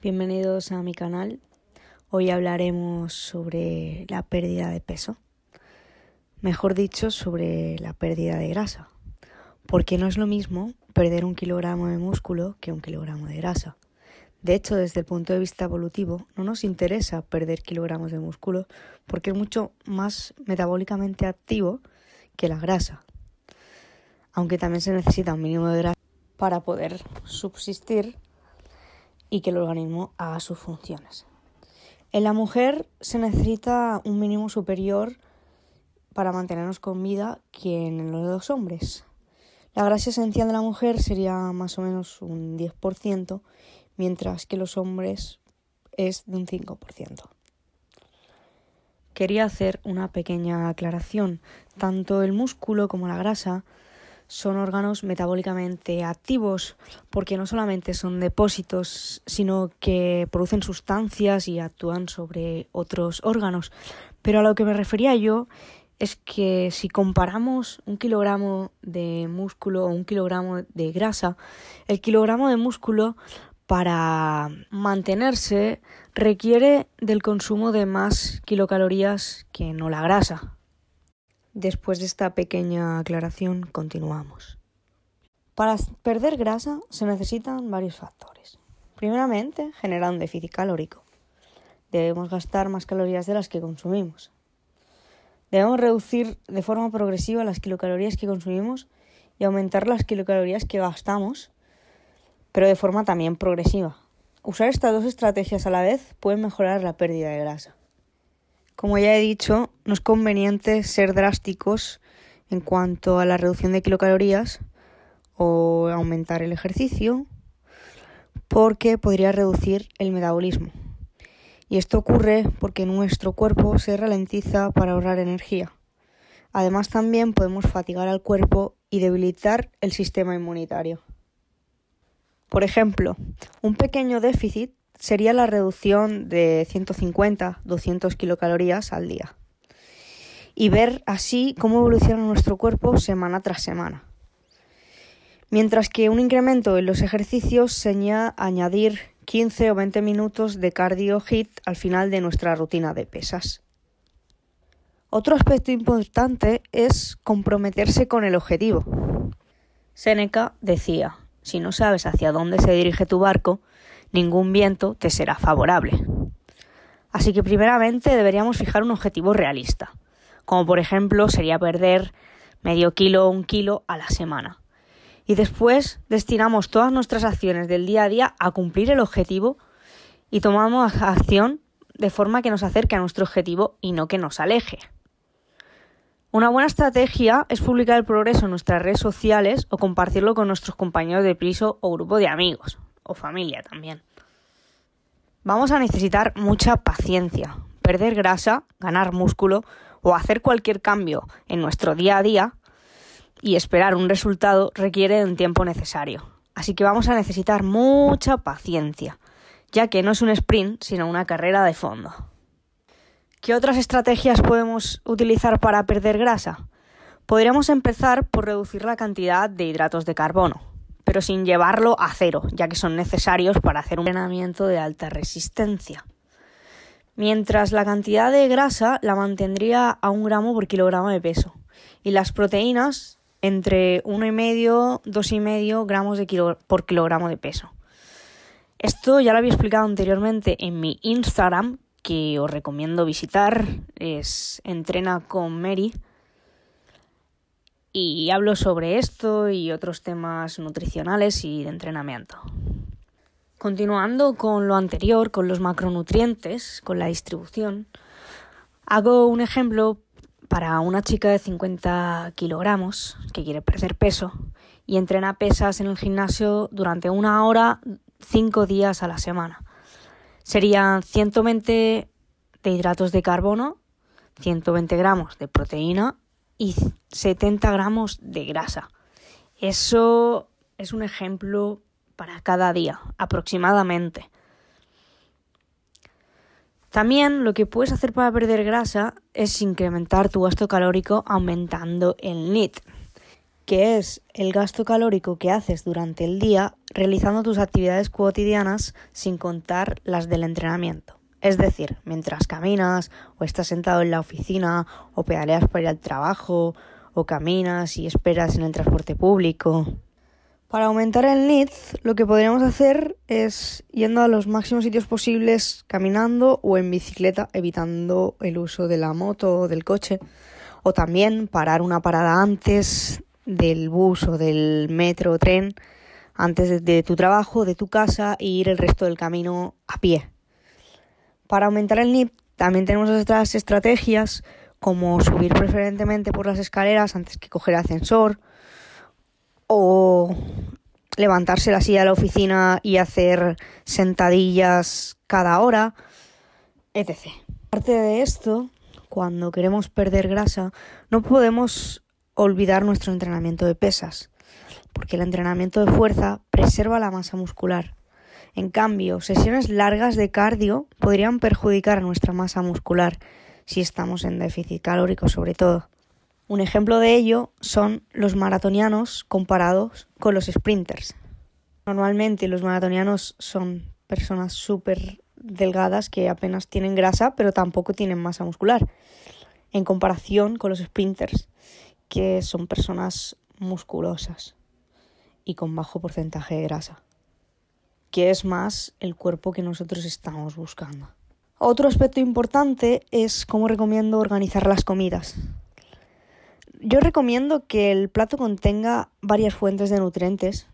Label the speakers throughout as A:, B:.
A: Bienvenidos a mi canal. Hoy hablaremos sobre la pérdida de peso. Mejor dicho, sobre la pérdida de grasa. Porque no es lo mismo perder un kilogramo de músculo que un kilogramo de grasa. De hecho, desde el punto de vista evolutivo, no nos interesa perder kilogramos de músculo porque es mucho más metabólicamente activo que la grasa. Aunque también se necesita un mínimo de grasa para poder subsistir y que el organismo haga sus funciones. En la mujer se necesita un mínimo superior para mantenernos con vida que en los dos hombres. La grasa esencial de la mujer sería más o menos un 10%, mientras que los hombres es de un 5%. Quería hacer una pequeña aclaración. Tanto el músculo como la grasa son órganos metabólicamente activos porque no solamente son depósitos, sino que producen sustancias y actúan sobre otros órganos. Pero a lo que me refería yo es que si comparamos un kilogramo de músculo o un kilogramo de grasa, el kilogramo de músculo para mantenerse requiere del consumo de más kilocalorías que no la grasa. Después de esta pequeña aclaración, continuamos. Para perder grasa se necesitan varios factores. Primeramente, generar un déficit calórico. Debemos gastar más calorías de las que consumimos. Debemos reducir de forma progresiva las kilocalorías que consumimos y aumentar las kilocalorías que gastamos, pero de forma también progresiva. Usar estas dos estrategias a la vez puede mejorar la pérdida de grasa. Como ya he dicho, no es conveniente ser drásticos en cuanto a la reducción de kilocalorías o aumentar el ejercicio porque podría reducir el metabolismo. Y esto ocurre porque nuestro cuerpo se ralentiza para ahorrar energía. Además también podemos fatigar al cuerpo y debilitar el sistema inmunitario. Por ejemplo, un pequeño déficit sería la reducción de 150-200 kilocalorías al día y ver así cómo evoluciona nuestro cuerpo semana tras semana. Mientras que un incremento en los ejercicios sería añadir 15 o 20 minutos de cardio hit al final de nuestra rutina de pesas. Otro aspecto importante es comprometerse con el objetivo. Seneca decía, si no sabes hacia dónde se dirige tu barco, ningún viento te será favorable. Así que primeramente deberíamos fijar un objetivo realista, como por ejemplo sería perder medio kilo o un kilo a la semana. Y después destinamos todas nuestras acciones del día a día a cumplir el objetivo y tomamos acción de forma que nos acerque a nuestro objetivo y no que nos aleje. Una buena estrategia es publicar el progreso en nuestras redes sociales o compartirlo con nuestros compañeros de piso o grupo de amigos o familia también. Vamos a necesitar mucha paciencia. Perder grasa, ganar músculo o hacer cualquier cambio en nuestro día a día y esperar un resultado requiere un tiempo necesario. Así que vamos a necesitar mucha paciencia, ya que no es un sprint, sino una carrera de fondo. ¿Qué otras estrategias podemos utilizar para perder grasa? Podríamos empezar por reducir la cantidad de hidratos de carbono pero sin llevarlo a cero, ya que son necesarios para hacer un entrenamiento de alta resistencia. Mientras la cantidad de grasa la mantendría a un gramo por kilogramo de peso y las proteínas entre 1,5 2,5 gramos de por kilogramo de peso. Esto ya lo había explicado anteriormente en mi Instagram, que os recomiendo visitar, es entrena con Mary y hablo sobre esto y otros temas nutricionales y de entrenamiento. Continuando con lo anterior, con los macronutrientes, con la distribución, hago un ejemplo para una chica de 50 kilogramos que quiere perder peso y entrena pesas en el gimnasio durante una hora, cinco días a la semana. Serían 120 de hidratos de carbono, 120 gramos de proteína y 70 gramos de grasa. Eso es un ejemplo para cada día, aproximadamente. También lo que puedes hacer para perder grasa es incrementar tu gasto calórico aumentando el NIT. que es el gasto calórico que haces durante el día realizando tus actividades cotidianas sin contar las del entrenamiento. Es decir, mientras caminas o estás sentado en la oficina o pedaleas para ir al trabajo o caminas y esperas en el transporte público. Para aumentar el NIT, lo que podríamos hacer es yendo a los máximos sitios posibles caminando o en bicicleta, evitando el uso de la moto o del coche. O también parar una parada antes del bus o del metro o tren antes de, tu trabajo, de tu casa e ir el resto del camino a pie. Para aumentar el NIP también tenemos otras estrategias como subir preferentemente por las escaleras antes que coger ascensor o levantarse la silla de la oficina y hacer sentadillas cada hora, etc. Aparte de esto, cuando queremos perder grasa, no podemos olvidar nuestro entrenamiento de pesas, porque el entrenamiento de fuerza preserva la masa muscular. En cambio, sesiones largas de cardio podrían perjudicar a nuestra masa muscular si estamos en déficit calórico sobre todo. Un ejemplo de ello son los maratonianos comparados con los sprinters. Normalmente los maratonianos son personas súper delgadas que apenas tienen grasa pero tampoco tienen masa muscular en comparación con los sprinters que son personas musculosas y con bajo porcentaje de grasa, que es más el cuerpo que nosotros estamos buscando. Otro aspecto importante es cómo recomiendo organizar las comidas. Yo recomiendo que el plato contenga varias fuentes de nutrientes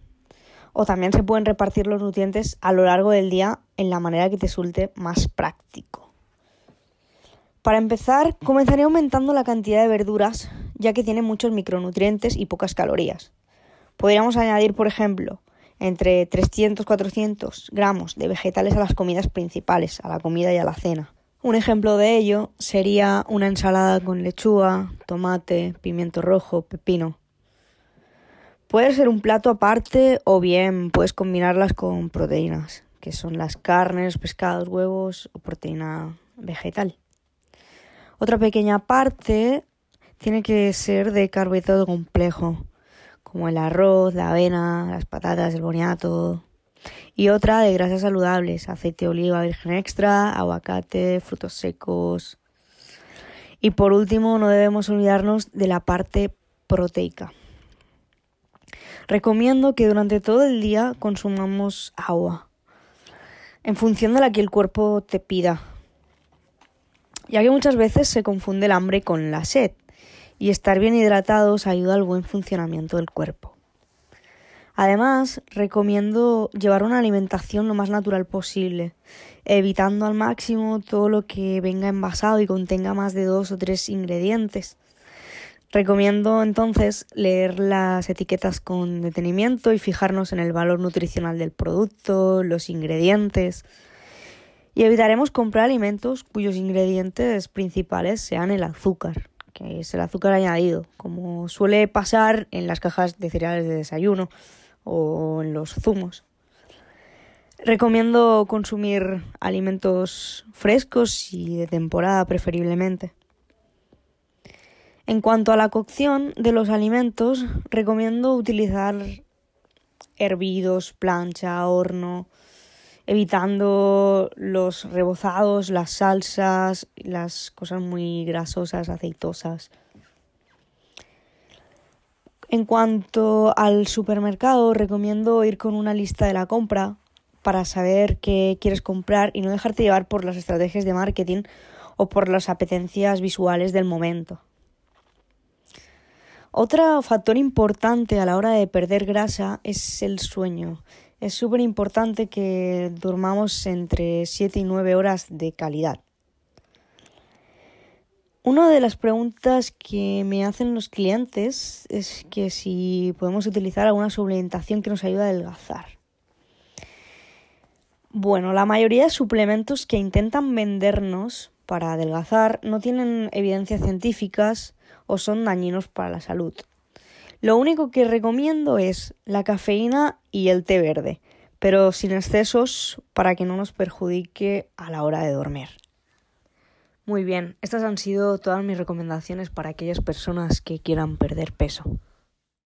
A: o también se pueden repartir los nutrientes a lo largo del día en la manera que te resulte más práctico. Para empezar, comenzaré aumentando la cantidad de verduras ya que tiene muchos micronutrientes y pocas calorías. Podríamos añadir, por ejemplo, entre 300-400 gramos de vegetales a las comidas principales, a la comida y a la cena. Un ejemplo de ello sería una ensalada con lechuga, tomate, pimiento rojo, pepino. Puede ser un plato aparte o bien puedes combinarlas con proteínas, que son las carnes, pescados, huevos o proteína vegetal. Otra pequeña parte tiene que ser de carbohidrato complejo, como el arroz, la avena, las patatas, el boniato. Y otra de grasas saludables, aceite de oliva virgen extra, aguacate, frutos secos. Y por último, no debemos olvidarnos de la parte proteica. Recomiendo que durante todo el día consumamos agua, en función de la que el cuerpo te pida, ya que muchas veces se confunde el hambre con la sed y estar bien hidratados ayuda al buen funcionamiento del cuerpo. Además, recomiendo llevar una alimentación lo más natural posible, evitando al máximo todo lo que venga envasado y contenga más de dos o tres ingredientes. Recomiendo entonces leer las etiquetas con detenimiento y fijarnos en el valor nutricional del producto, los ingredientes. Y evitaremos comprar alimentos cuyos ingredientes principales sean el azúcar, que es el azúcar añadido, como suele pasar en las cajas de cereales de desayuno o en los zumos. Recomiendo consumir alimentos frescos y de temporada preferiblemente. En cuanto a la cocción de los alimentos, recomiendo utilizar hervidos, plancha, horno, evitando los rebozados, las salsas, las cosas muy grasosas, aceitosas. En cuanto al supermercado, recomiendo ir con una lista de la compra para saber qué quieres comprar y no dejarte llevar por las estrategias de marketing o por las apetencias visuales del momento. Otro factor importante a la hora de perder grasa es el sueño es súper importante que durmamos entre 7 y 9 horas de calidad. Una de las preguntas que me hacen los clientes es que si podemos utilizar alguna suplementación que nos ayude a adelgazar. Bueno, la mayoría de suplementos que intentan vendernos para adelgazar no tienen evidencias científicas o son dañinos para la salud. Lo único que recomiendo es la cafeína y el té verde, pero sin excesos para que no nos perjudique a la hora de dormir. Muy bien, estas han sido todas mis recomendaciones para aquellas personas que quieran perder peso.